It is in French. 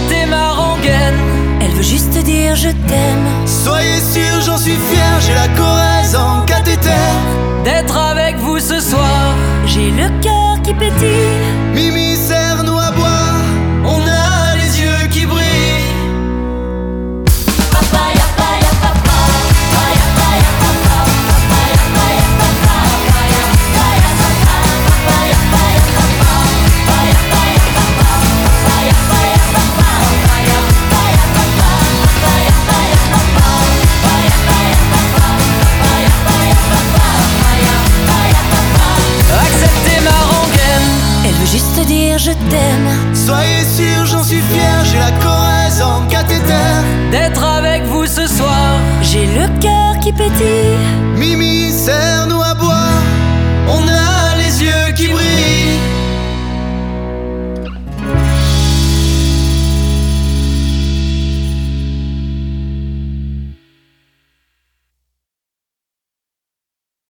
Acceptez ma rengaine. Elle veut juste dire je t'aime Soyez sûr, j'en suis fier, j'ai la Corrèze en cathéter. D'être avec vous ce soir. J'ai le cœur qui pétille je t'aime. Soyez sûr, j'en suis fier, j'ai la Corrèze en cathéter. D'être avec vous ce soir, j'ai le cœur qui pétille. Mimi, serre-nous